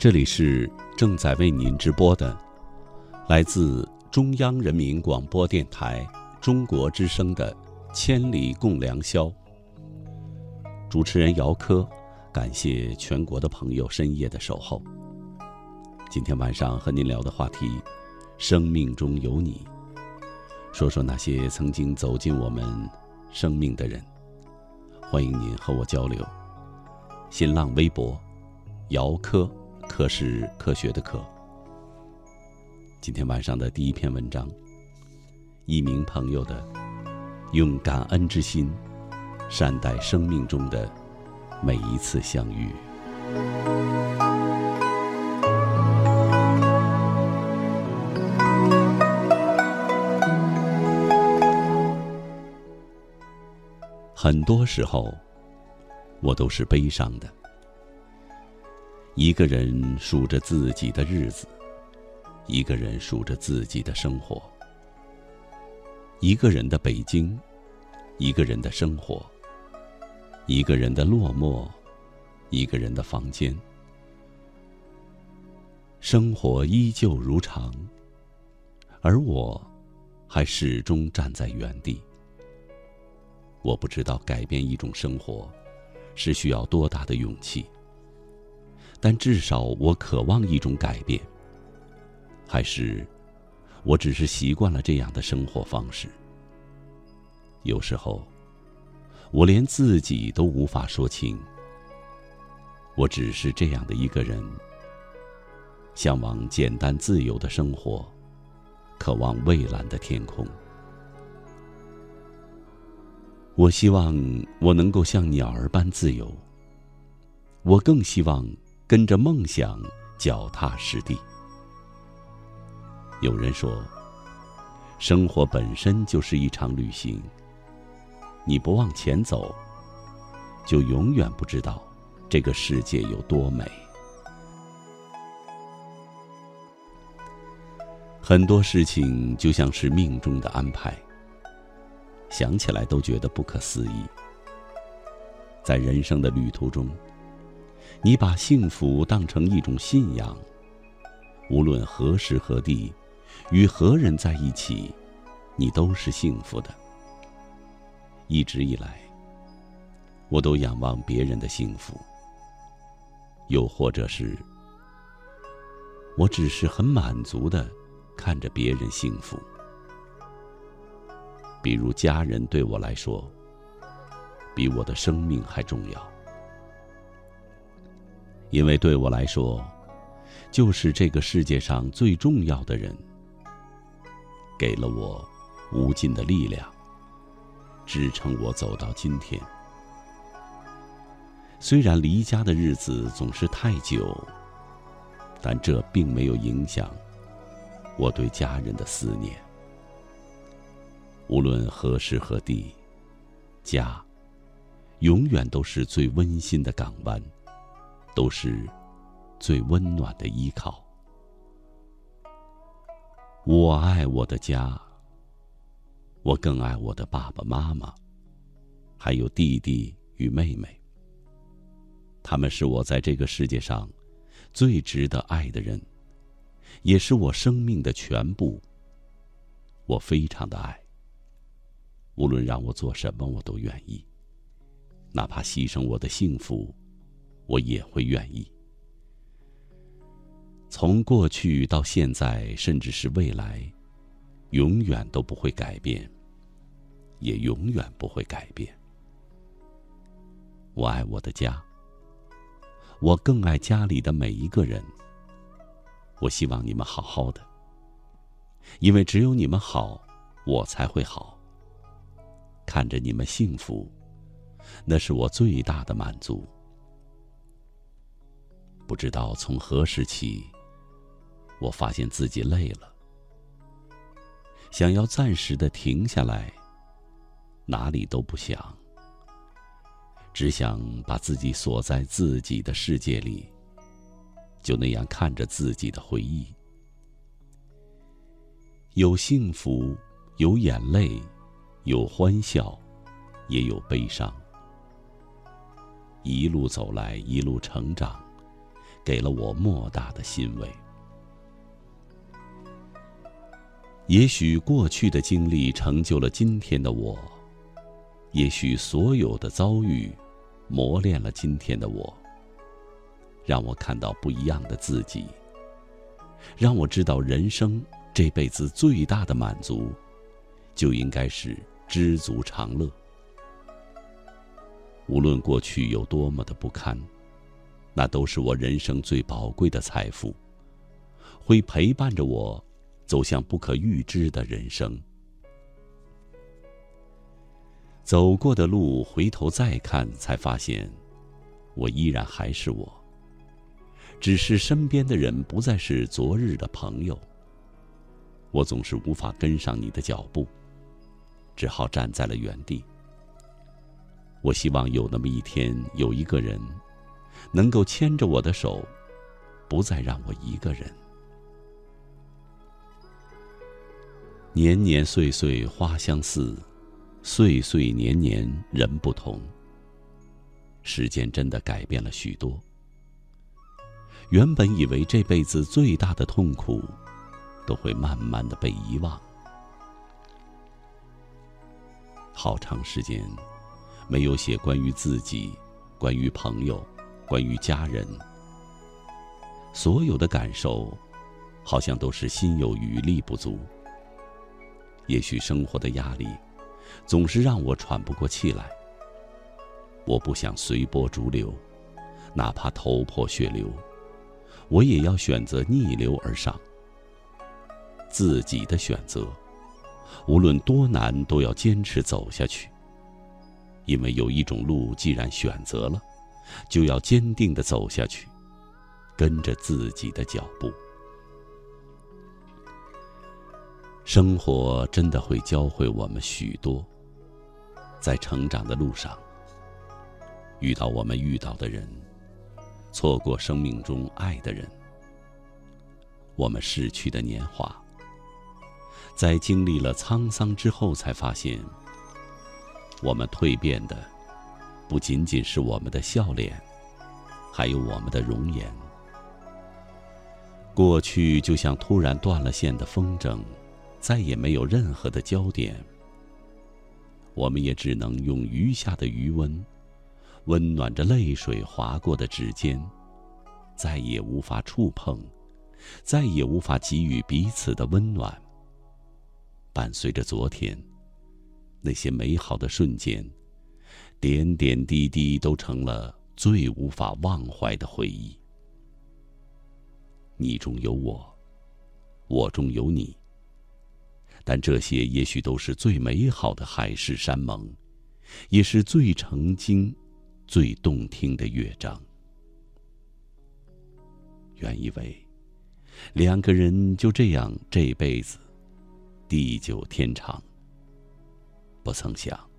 这里是正在为您直播的，来自中央人民广播电台中国之声的《千里共良宵》。主持人姚科，感谢全国的朋友深夜的守候。今天晚上和您聊的话题：生命中有你。说说那些曾经走进我们生命的人。欢迎您和我交流。新浪微博：姚科。科是科学的科。今天晚上的第一篇文章，一名朋友的，用感恩之心善待生命中的每一次相遇。很多时候，我都是悲伤的。一个人数着自己的日子，一个人数着自己的生活。一个人的北京，一个人的生活，一个人的落寞，一个人的房间。生活依旧如常，而我，还始终站在原地。我不知道改变一种生活，是需要多大的勇气。但至少我渴望一种改变，还是我只是习惯了这样的生活方式？有时候，我连自己都无法说清。我只是这样的一个人，向往简单自由的生活，渴望蔚蓝的天空。我希望我能够像鸟儿般自由。我更希望。跟着梦想脚踏实地。有人说，生活本身就是一场旅行。你不往前走，就永远不知道这个世界有多美。很多事情就像是命中的安排，想起来都觉得不可思议。在人生的旅途中。你把幸福当成一种信仰，无论何时何地，与何人在一起，你都是幸福的。一直以来，我都仰望别人的幸福，又或者是，我只是很满足的看着别人幸福。比如家人对我来说，比我的生命还重要。因为对我来说，就是这个世界上最重要的人，给了我无尽的力量，支撑我走到今天。虽然离家的日子总是太久，但这并没有影响我对家人的思念。无论何时何地，家永远都是最温馨的港湾。都是最温暖的依靠。我爱我的家，我更爱我的爸爸妈妈，还有弟弟与妹妹。他们是我在这个世界上最值得爱的人，也是我生命的全部。我非常的爱。无论让我做什么，我都愿意，哪怕牺牲我的幸福。我也会愿意。从过去到现在，甚至是未来，永远都不会改变，也永远不会改变。我爱我的家，我更爱家里的每一个人。我希望你们好好的，因为只有你们好，我才会好。看着你们幸福，那是我最大的满足。不知道从何时起，我发现自己累了，想要暂时的停下来，哪里都不想，只想把自己锁在自己的世界里，就那样看着自己的回忆，有幸福，有眼泪，有欢笑，也有悲伤，一路走来，一路成长。给了我莫大的欣慰。也许过去的经历成就了今天的我，也许所有的遭遇磨练了今天的我，让我看到不一样的自己，让我知道人生这辈子最大的满足，就应该是知足常乐。无论过去有多么的不堪，那都是我人生最宝贵的财富，会陪伴着我。走向不可预知的人生，走过的路，回头再看，才发现，我依然还是我。只是身边的人不再是昨日的朋友。我总是无法跟上你的脚步，只好站在了原地。我希望有那么一天，有一个人，能够牵着我的手，不再让我一个人。年年岁岁花相似，岁岁年年人不同。时间真的改变了许多。原本以为这辈子最大的痛苦，都会慢慢的被遗忘。好长时间，没有写关于自己、关于朋友、关于家人，所有的感受，好像都是心有余力不足。也许生活的压力，总是让我喘不过气来。我不想随波逐流，哪怕头破血流，我也要选择逆流而上。自己的选择，无论多难，都要坚持走下去。因为有一种路，既然选择了，就要坚定的走下去，跟着自己的脚步。生活真的会教会我们许多，在成长的路上，遇到我们遇到的人，错过生命中爱的人，我们逝去的年华，在经历了沧桑之后，才发现，我们蜕变的，不仅仅是我们的笑脸，还有我们的容颜。过去就像突然断了线的风筝。再也没有任何的焦点，我们也只能用余下的余温，温暖着泪水划过的指尖，再也无法触碰，再也无法给予彼此的温暖。伴随着昨天那些美好的瞬间，点点滴滴都成了最无法忘怀的回忆。你中有我，我中有你。但这些也许都是最美好的海誓山盟，也是最曾经、最动听的乐章。原以为两个人就这样这辈子地久天长，不曾想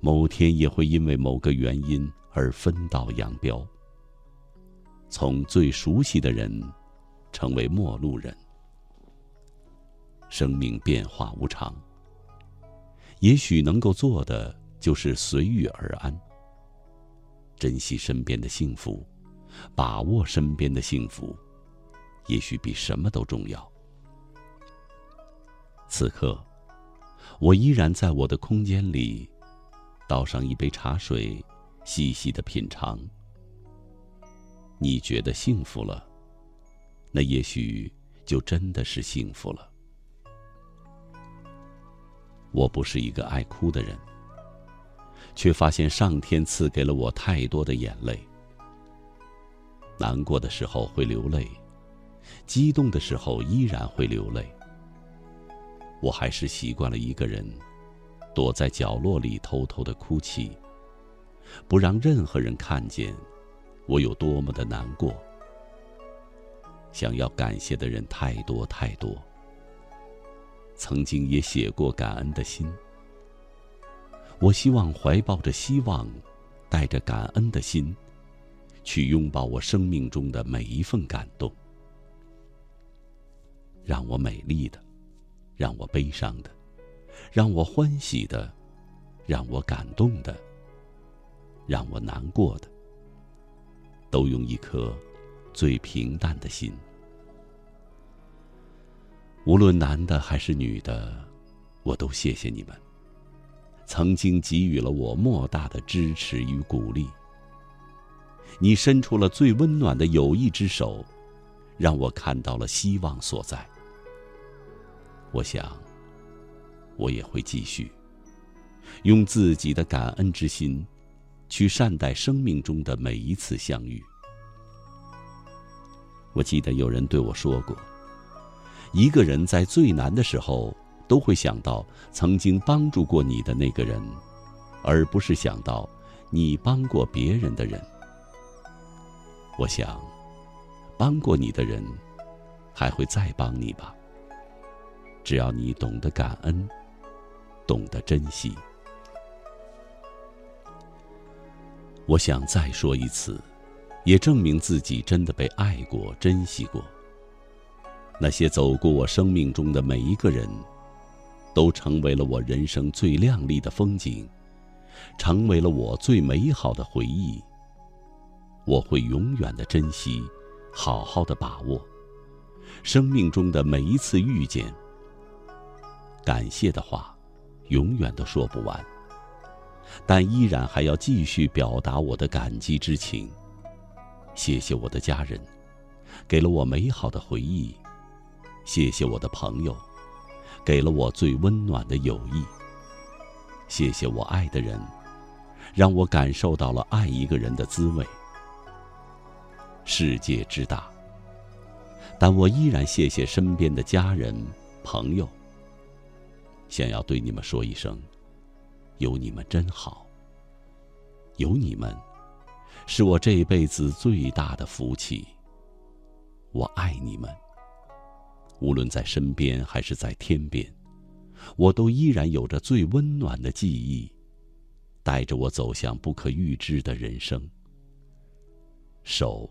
某天也会因为某个原因而分道扬镳，从最熟悉的人成为陌路人。生命变化无常，也许能够做的就是随遇而安，珍惜身边的幸福，把握身边的幸福，也许比什么都重要。此刻，我依然在我的空间里，倒上一杯茶水，细细的品尝。你觉得幸福了，那也许就真的是幸福了。我不是一个爱哭的人，却发现上天赐给了我太多的眼泪。难过的时候会流泪，激动的时候依然会流泪。我还是习惯了一个人，躲在角落里偷偷的哭泣，不让任何人看见我有多么的难过。想要感谢的人太多太多。曾经也写过感恩的心，我希望怀抱着希望，带着感恩的心，去拥抱我生命中的每一份感动。让我美丽的，让我悲伤的，让我欢喜的，让我感动的，让我难过的，都用一颗最平淡的心。无论男的还是女的，我都谢谢你们。曾经给予了我莫大的支持与鼓励。你伸出了最温暖的友谊之手，让我看到了希望所在。我想，我也会继续用自己的感恩之心，去善待生命中的每一次相遇。我记得有人对我说过，一个人在最难的时候，都会想到曾经帮助过你的那个人，而不是想到你帮过别人的人。我想，帮过你的人，还会再帮你吧。只要你懂得感恩，懂得珍惜。我想再说一次，也证明自己真的被爱过、珍惜过。那些走过我生命中的每一个人，都成为了我人生最亮丽的风景，成为了我最美好的回忆。我会永远的珍惜，好好的把握生命中的每一次遇见。感谢的话，永远都说不完，但依然还要继续表达我的感激之情。谢谢我的家人，给了我美好的回忆；谢谢我的朋友，给了我最温暖的友谊；谢谢我爱的人，让我感受到了爱一个人的滋味。世界之大，但我依然谢谢身边的家人、朋友。想要对你们说一声：有你们真好。有你们，是我这辈子最大的福气。我爱你们。无论在身边还是在天边，我都依然有着最温暖的记忆，带着我走向不可预知的人生。手。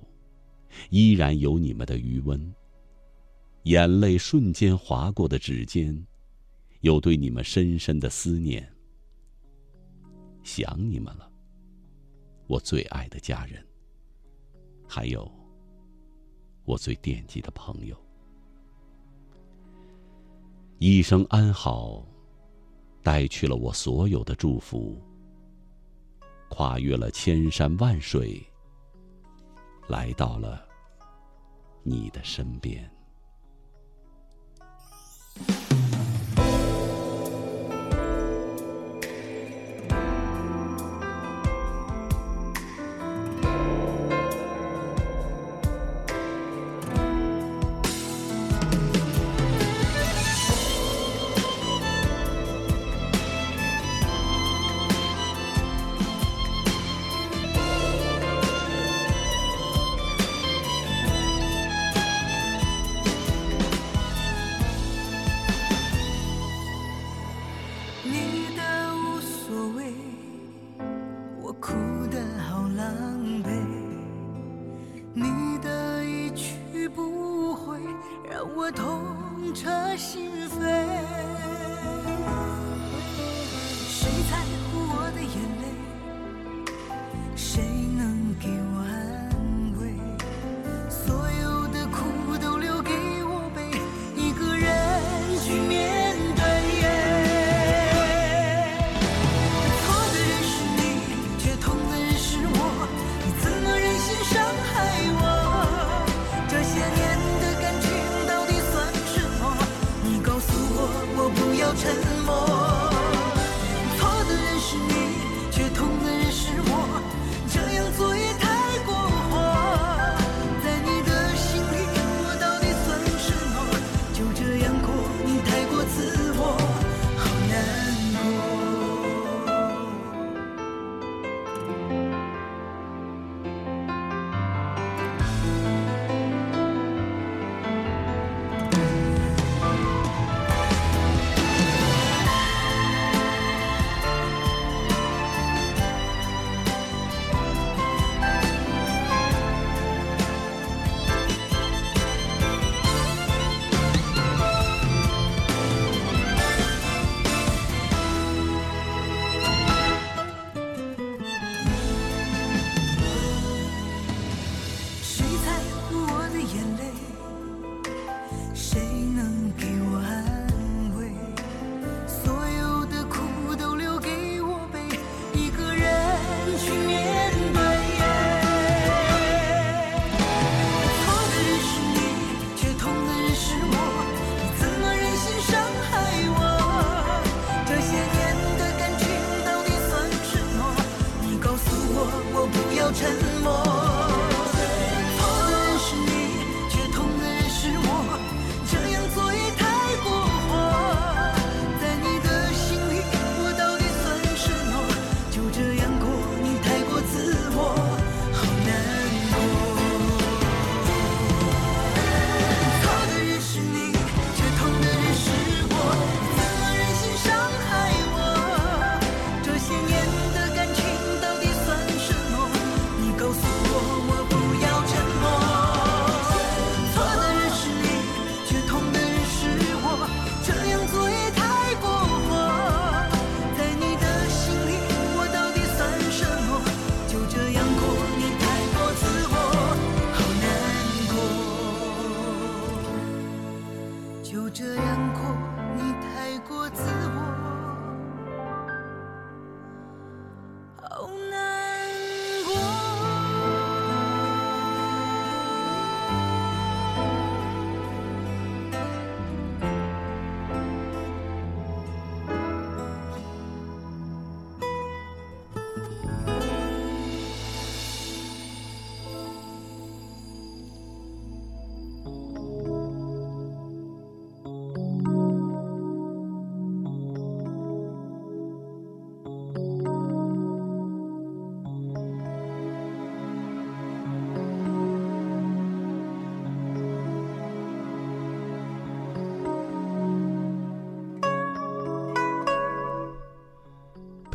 依然有你们的余温，眼泪瞬间划过的指尖，有对你们深深的思念。想你们了，我最爱的家人，还有我最惦记的朋友。一声安好，带去了我所有的祝福，跨越了千山万水。来到了你的身边。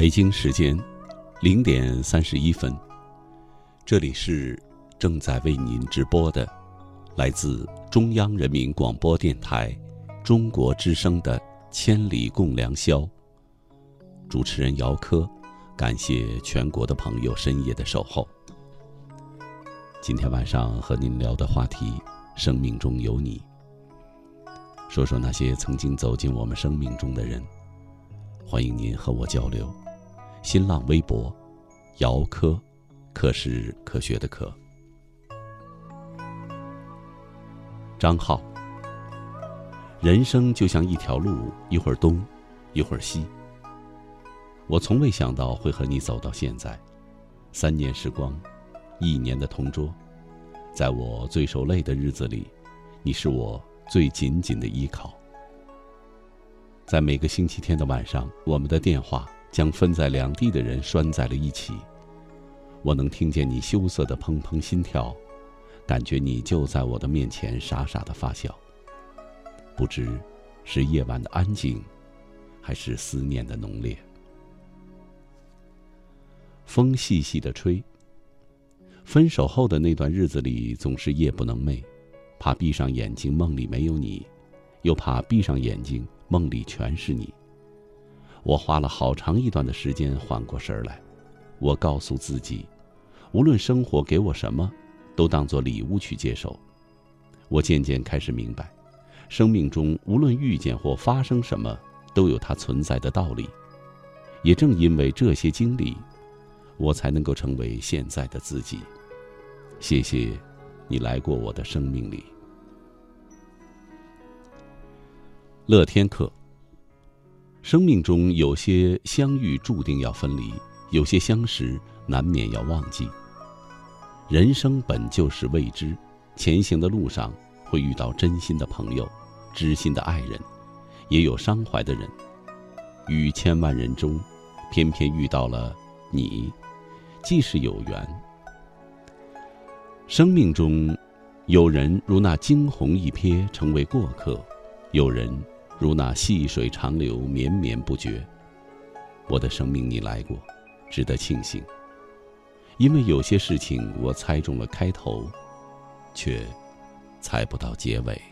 北京时间零点三十一分，这里是正在为您直播的来自中央人民广播电台中国之声的《千里共良宵》。主持人姚科，感谢全国的朋友深夜的守候。今天晚上和您聊的话题：生命中有你。说说那些曾经走进我们生命中的人，欢迎您和我交流。新浪微博，姚科，科是科学的科。张浩，人生就像一条路，一会儿东，一会儿西。我从未想到会和你走到现在，三年时光，一年的同桌，在我最受累的日子里，你是我最紧紧的依靠。在每个星期天的晚上，我们的电话。将分在两地的人拴在了一起。我能听见你羞涩的砰砰心跳，感觉你就在我的面前傻傻的发笑。不知是夜晚的安静，还是思念的浓烈。风细细的吹。分手后的那段日子里，总是夜不能寐，怕闭上眼睛梦里没有你，又怕闭上眼睛梦里全是你。我花了好长一段的时间缓过神来，我告诉自己，无论生活给我什么，都当做礼物去接受。我渐渐开始明白，生命中无论遇见或发生什么，都有它存在的道理。也正因为这些经历，我才能够成为现在的自己。谢谢，你来过我的生命里。乐天客。生命中有些相遇注定要分离，有些相识难免要忘记。人生本就是未知，前行的路上会遇到真心的朋友、知心的爱人，也有伤怀的人。于千万人中，偏偏遇到了你，既是有缘。生命中，有人如那惊鸿一瞥，成为过客；有人。如那细水长流，绵绵不绝。我的生命你来过，值得庆幸。因为有些事情我猜中了开头，却猜不到结尾。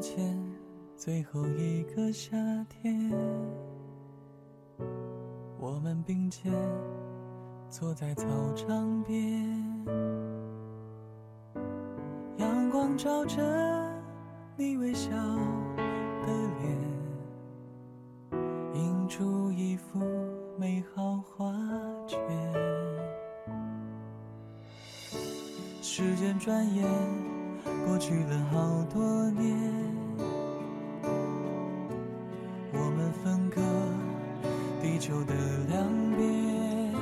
前最后一个夏天。我们并肩坐在操场边，阳光照着你微笑的脸，映出一幅美好画卷。时间转眼过去了好多年，我们分隔地球的两边，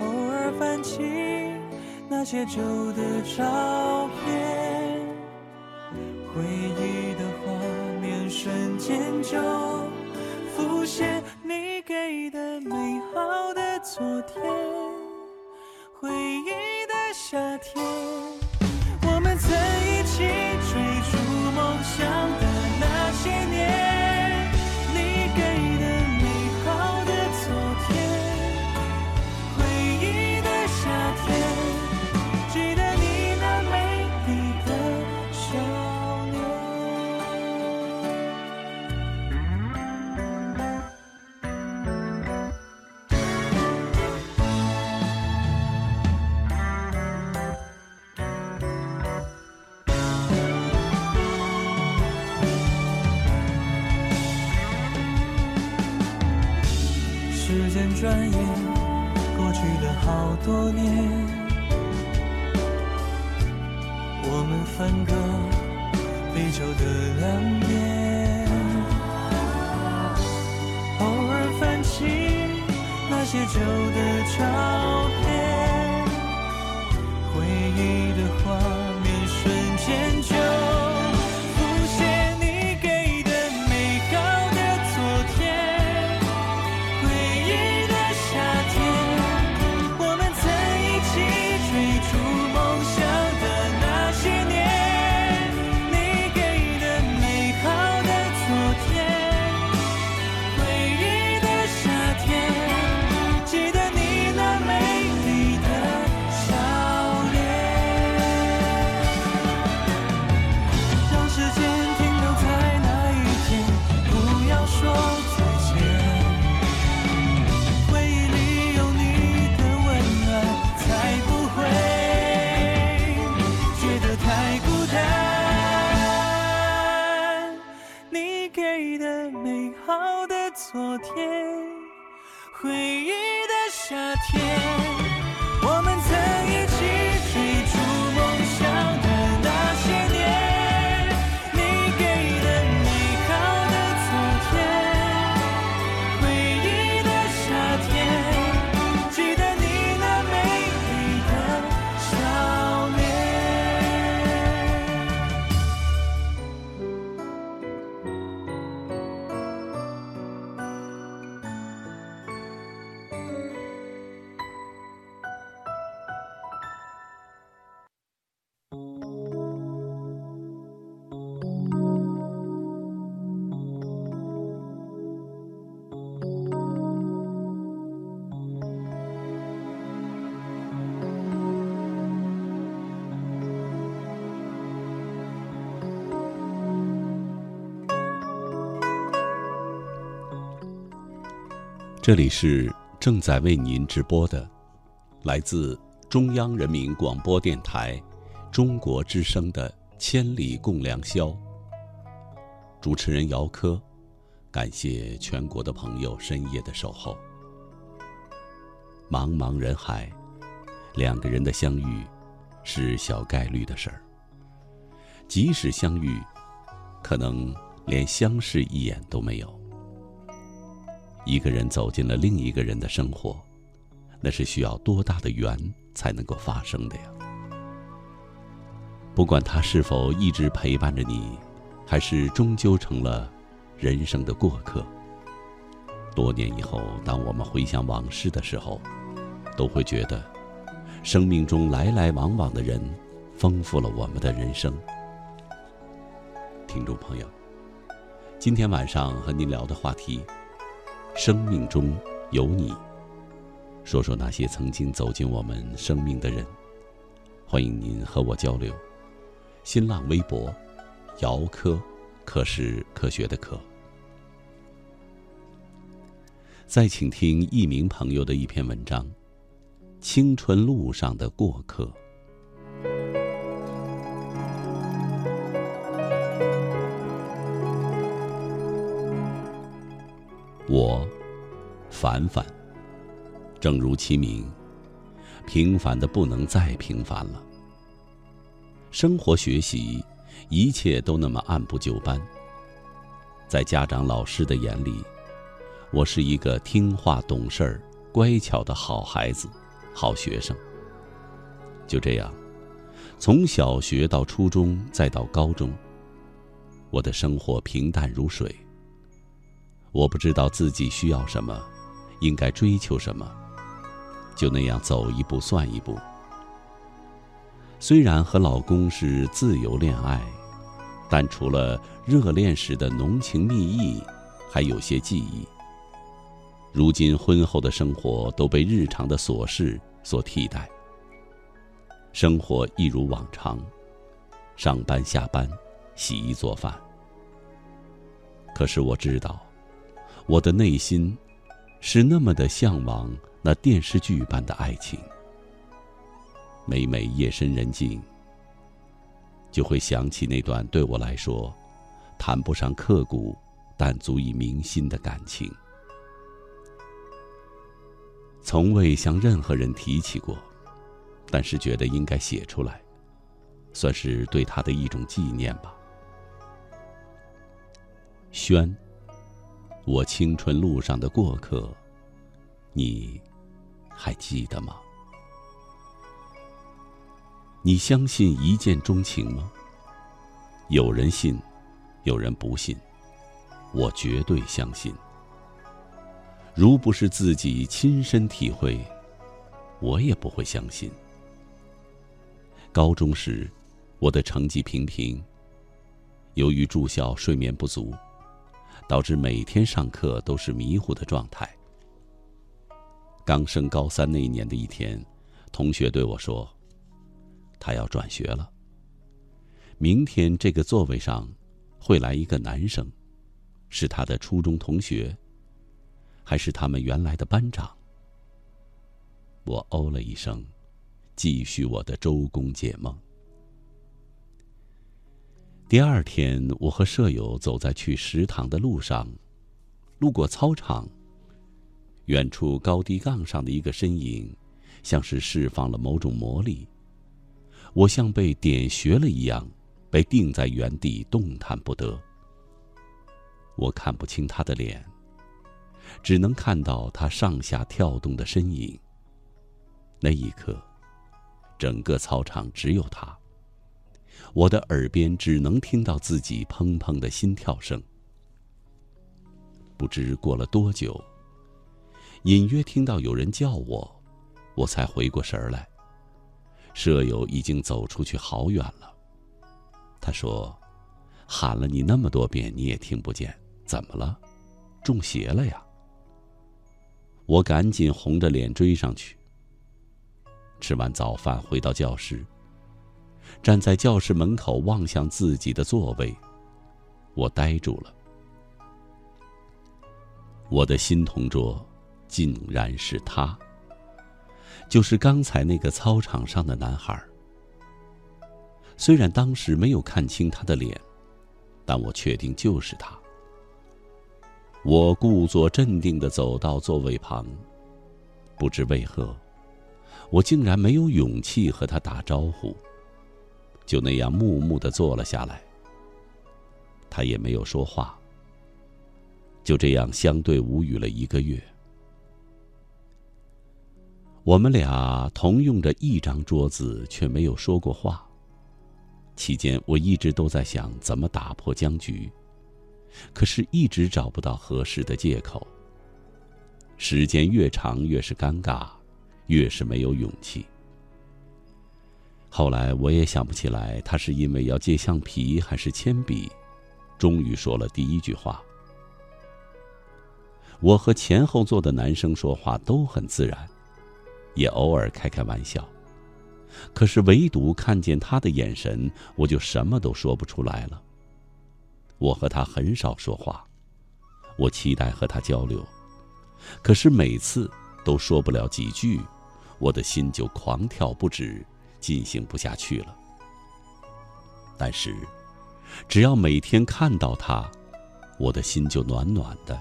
偶尔翻起那些旧的照片，回忆的画面瞬间就浮现，你给的美好的昨天。分隔地球的两边，偶尔翻起那些旧的照片，回忆的这里是正在为您直播的，来自中央人民广播电台中国之声的《千里共良宵》。主持人姚科，感谢全国的朋友深夜的守候。茫茫人海，两个人的相遇是小概率的事儿。即使相遇，可能连相视一眼都没有。一个人走进了另一个人的生活，那是需要多大的缘才能够发生的呀？不管他是否一直陪伴着你，还是终究成了人生的过客。多年以后，当我们回想往事的时候，都会觉得，生命中来来往往的人，丰富了我们的人生。听众朋友，今天晚上和您聊的话题。生命中有你，说说那些曾经走进我们生命的人。欢迎您和我交流。新浪微博：姚科，科是科学的科。再请听一名朋友的一篇文章：《青春路上的过客》。我，凡凡。正如其名，平凡的不能再平凡了。生活、学习，一切都那么按部就班。在家长、老师的眼里。我是一个听话、懂事儿、乖巧的好孩子，好学生。就这样，从小学到初中，再到高中，我的生活平淡如水。我不知道自己需要什么，应该追求什么，就那样走一步算一步。虽然和老公是自由恋爱，但除了热恋时的浓情蜜意，还有些记忆。如今婚后的生活都被日常的琐事所替代，生活一如往常，上班下班，洗衣做饭。可是我知道，我的内心是那么的向往那电视剧般的爱情。每每夜深人静，就会想起那段对我来说谈不上刻骨，但足以铭心的感情。从未向任何人提起过，但是觉得应该写出来，算是对他的一种纪念吧。轩，我青春路上的过客，你还记得吗？你相信一见钟情吗？有人信，有人不信，我绝对相信。如不是自己亲身体会，我也不会相信。高中时，我的成绩平平。由于住校睡眠不足，导致每天上课都是迷糊的状态。刚升高三那一年的一天，同学对我说：“他要转学了。明天这个座位上会来一个男生，是他的初中同学。”还是他们原来的班长。我哦了一声，继续我的周公解梦。第二天，我和舍友走在去食堂的路上，路过操场。远处高低杠上的一个身影，像是释放了某种魔力。我像被点穴了一样，被定在原地，动弹不得。我看不清他的脸。只能看到他上下跳动的身影。那一刻，整个操场只有他。我的耳边只能听到自己砰砰的心跳声。不知过了多久，隐约听到有人叫我，我才回过神来。舍友已经走出去好远了。他说：“喊了你那么多遍，你也听不见，怎么了？中邪了呀？”我赶紧红着脸追上去。吃完早饭回到教室，站在教室门口望向自己的座位，我呆住了。我的新同桌，竟然是他，就是刚才那个操场上的男孩。虽然当时没有看清他的脸，但我确定就是他。我故作镇定的走到座位旁，不知为何，我竟然没有勇气和他打招呼，就那样木木的坐了下来。他也没有说话，就这样相对无语了一个月。我们俩同用着一张桌子，却没有说过话。期间，我一直都在想怎么打破僵局。可是，一直找不到合适的借口。时间越长，越是尴尬，越是没有勇气。后来，我也想不起来他是因为要借橡皮还是铅笔，终于说了第一句话。我和前后座的男生说话都很自然，也偶尔开开玩笑，可是唯独看见他的眼神，我就什么都说不出来了。我和他很少说话，我期待和他交流，可是每次都说不了几句，我的心就狂跳不止，进行不下去了。但是，只要每天看到他，我的心就暖暖的。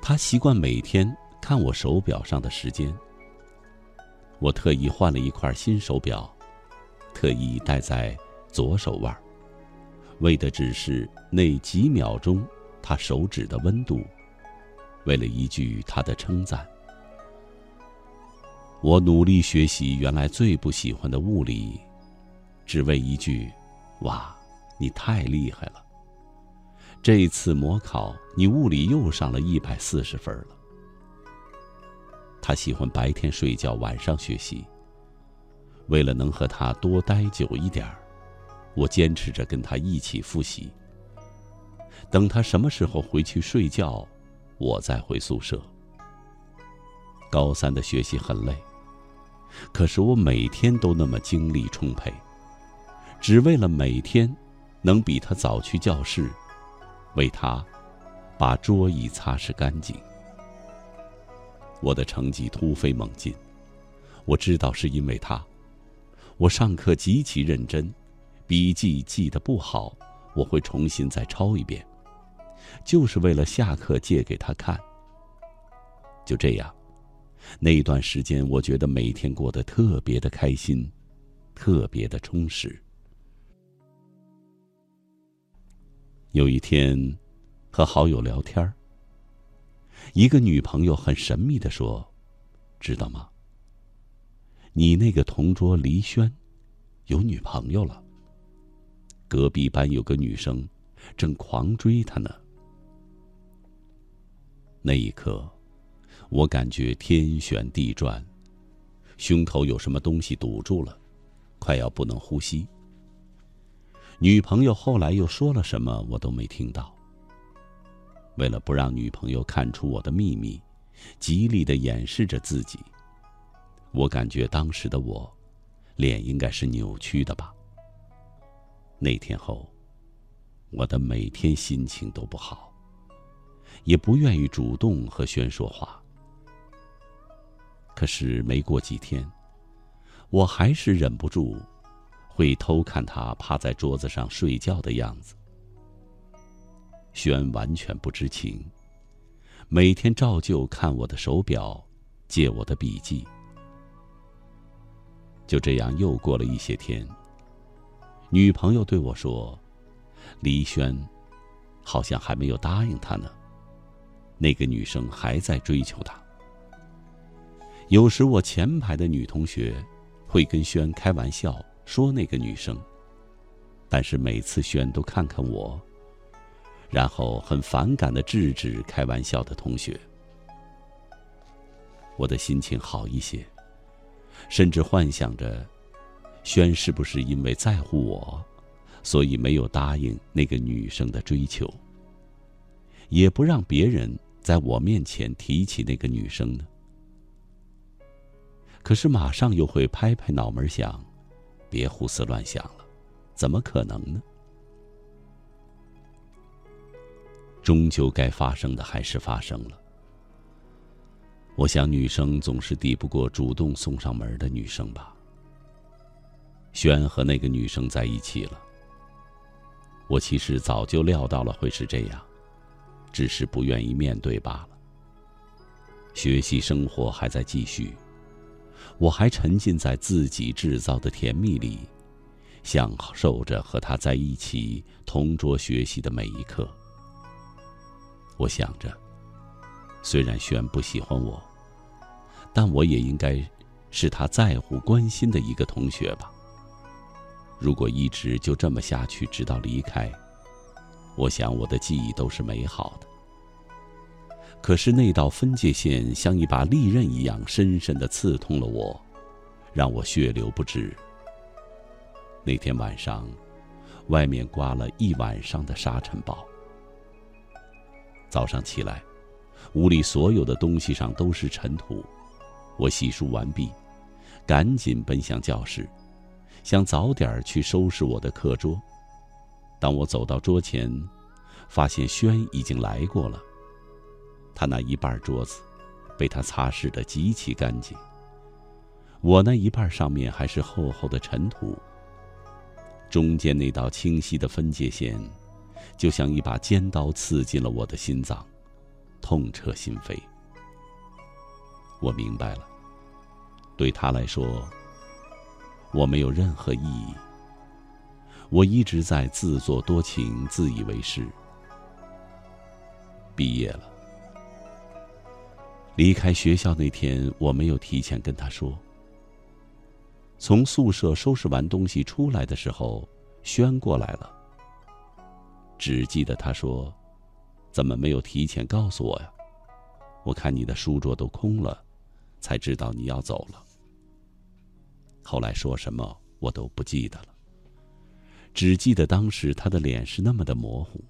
他习惯每天看我手表上的时间。我特意换了一块新手表，特意戴在左手腕，为的只是那几秒钟他手指的温度，为了一句他的称赞。我努力学习原来最不喜欢的物理，只为一句：“哇，你太厉害了！”这次模考你物理又上了一百四十分了。他喜欢白天睡觉，晚上学习。为了能和他多待久一点儿，我坚持着跟他一起复习。等他什么时候回去睡觉，我再回宿舍。高三的学习很累，可是我每天都那么精力充沛，只为了每天能比他早去教室，为他把桌椅擦拭干净。我的成绩突飞猛进，我知道是因为他。我上课极其认真，笔记记得不好，我会重新再抄一遍，就是为了下课借给他看。就这样，那一段时间，我觉得每天过得特别的开心，特别的充实。有一天，和好友聊天。一个女朋友很神秘的说：“知道吗？你那个同桌黎轩，有女朋友了。隔壁班有个女生，正狂追他呢。”那一刻，我感觉天旋地转，胸口有什么东西堵住了，快要不能呼吸。女朋友后来又说了什么，我都没听到。为了不让女朋友看出我的秘密，极力的掩饰着自己。我感觉当时的我，脸应该是扭曲的吧。那天后，我的每天心情都不好，也不愿意主动和轩说话。可是没过几天，我还是忍不住，会偷看他趴在桌子上睡觉的样子。轩完全不知情，每天照旧看我的手表，借我的笔记。就这样又过了一些天。女朋友对我说：“黎轩，好像还没有答应他呢，那个女生还在追求他。”有时我前排的女同学会跟轩开玩笑说那个女生，但是每次轩都看看我。然后很反感的制止开玩笑的同学，我的心情好一些，甚至幻想着，轩是不是因为在乎我，所以没有答应那个女生的追求，也不让别人在我面前提起那个女生呢？可是马上又会拍拍脑门想，别胡思乱想了，怎么可能呢？终究该发生的还是发生了。我想，女生总是抵不过主动送上门的女生吧。轩和那个女生在一起了。我其实早就料到了会是这样，只是不愿意面对罢了。学习生活还在继续，我还沉浸在自己制造的甜蜜里，享受着和他在一起同桌学习的每一刻。我想着，虽然轩不喜欢我，但我也应该是他在乎、关心的一个同学吧。如果一直就这么下去，直到离开，我想我的记忆都是美好的。可是那道分界线像一把利刃一样，深深的刺痛了我，让我血流不止。那天晚上，外面刮了一晚上的沙尘暴。早上起来，屋里所有的东西上都是尘土。我洗漱完毕，赶紧奔向教室，想早点去收拾我的课桌。当我走到桌前，发现轩已经来过了。他那一半桌子被他擦拭得极其干净，我那一半上面还是厚厚的尘土。中间那道清晰的分界线，就像一把尖刀刺进了我的心脏，痛彻心扉。我明白了，对他来说，我没有任何意义。我一直在自作多情、自以为是。毕业了，离开学校那天，我没有提前跟他说。从宿舍收拾完东西出来的时候，轩过来了。只记得他说：“怎么没有提前告诉我呀？我看你的书桌都空了，才知道你要走了。”后来说什么我都不记得了，只记得当时他的脸是那么的模糊，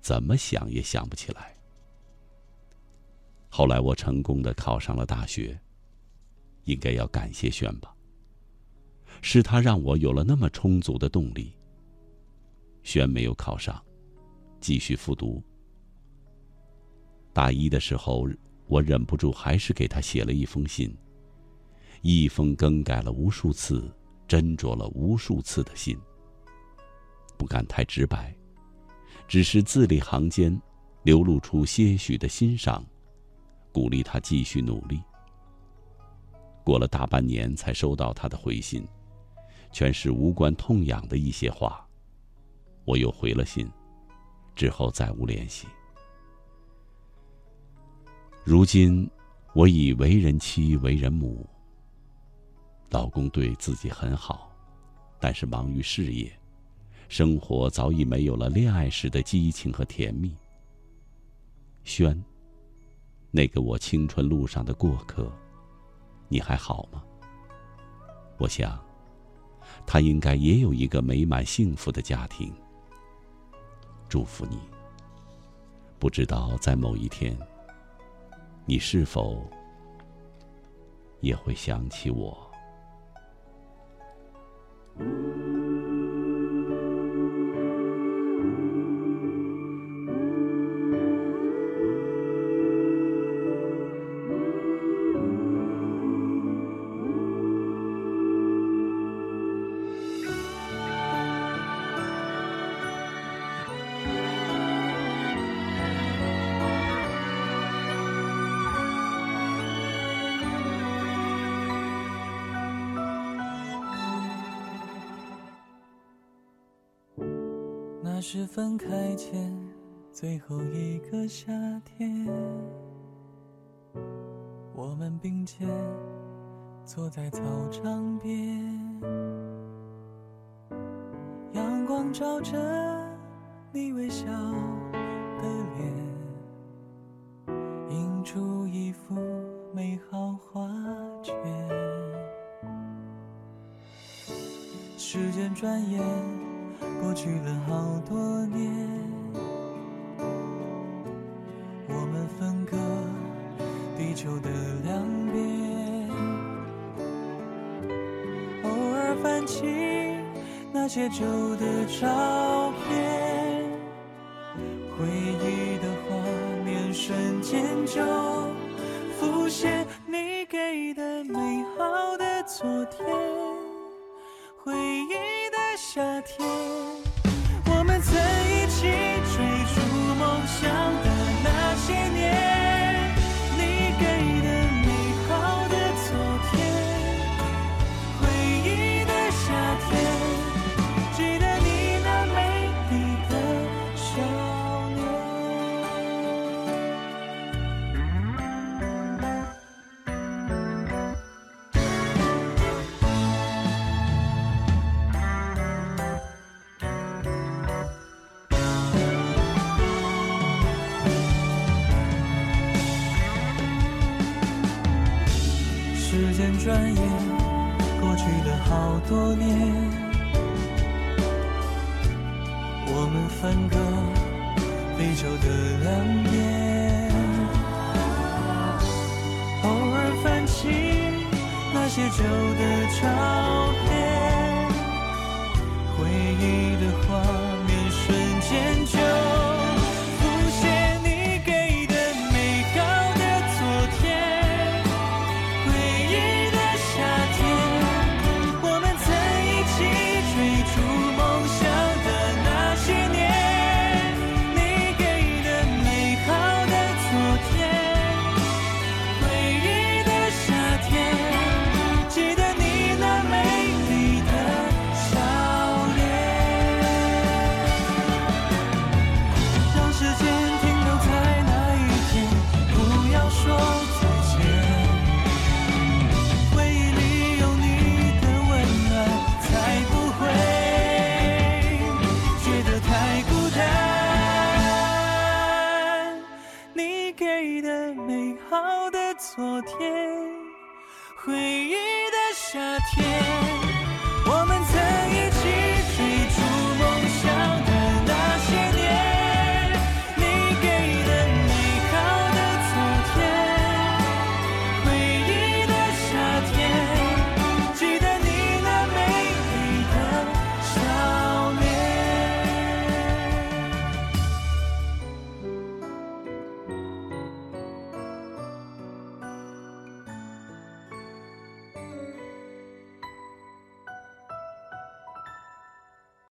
怎么想也想不起来。后来我成功的考上了大学，应该要感谢轩吧。是他让我有了那么充足的动力。轩没有考上，继续复读。大一的时候，我忍不住还是给他写了一封信，一封更改了无数次、斟酌了无数次的信。不敢太直白，只是字里行间流露出些许的欣赏，鼓励他继续努力。过了大半年，才收到他的回信。全是无关痛痒的一些话，我又回了信，之后再无联系。如今，我已为人妻，为人母。老公对自己很好，但是忙于事业，生活早已没有了恋爱时的激情和甜蜜。轩，那个我青春路上的过客，你还好吗？我想。他应该也有一个美满幸福的家庭。祝福你。不知道在某一天，你是否也会想起我？是分开前最后一个夏天，我们并肩坐在操场边，阳光照着你微笑的脸，旧的照片，回忆的画面瞬间就浮现，你给的美好的昨天，回忆的夏天。多年，我们分隔非洲的两边，偶尔翻起那些旧的照片，回忆的画面瞬间就。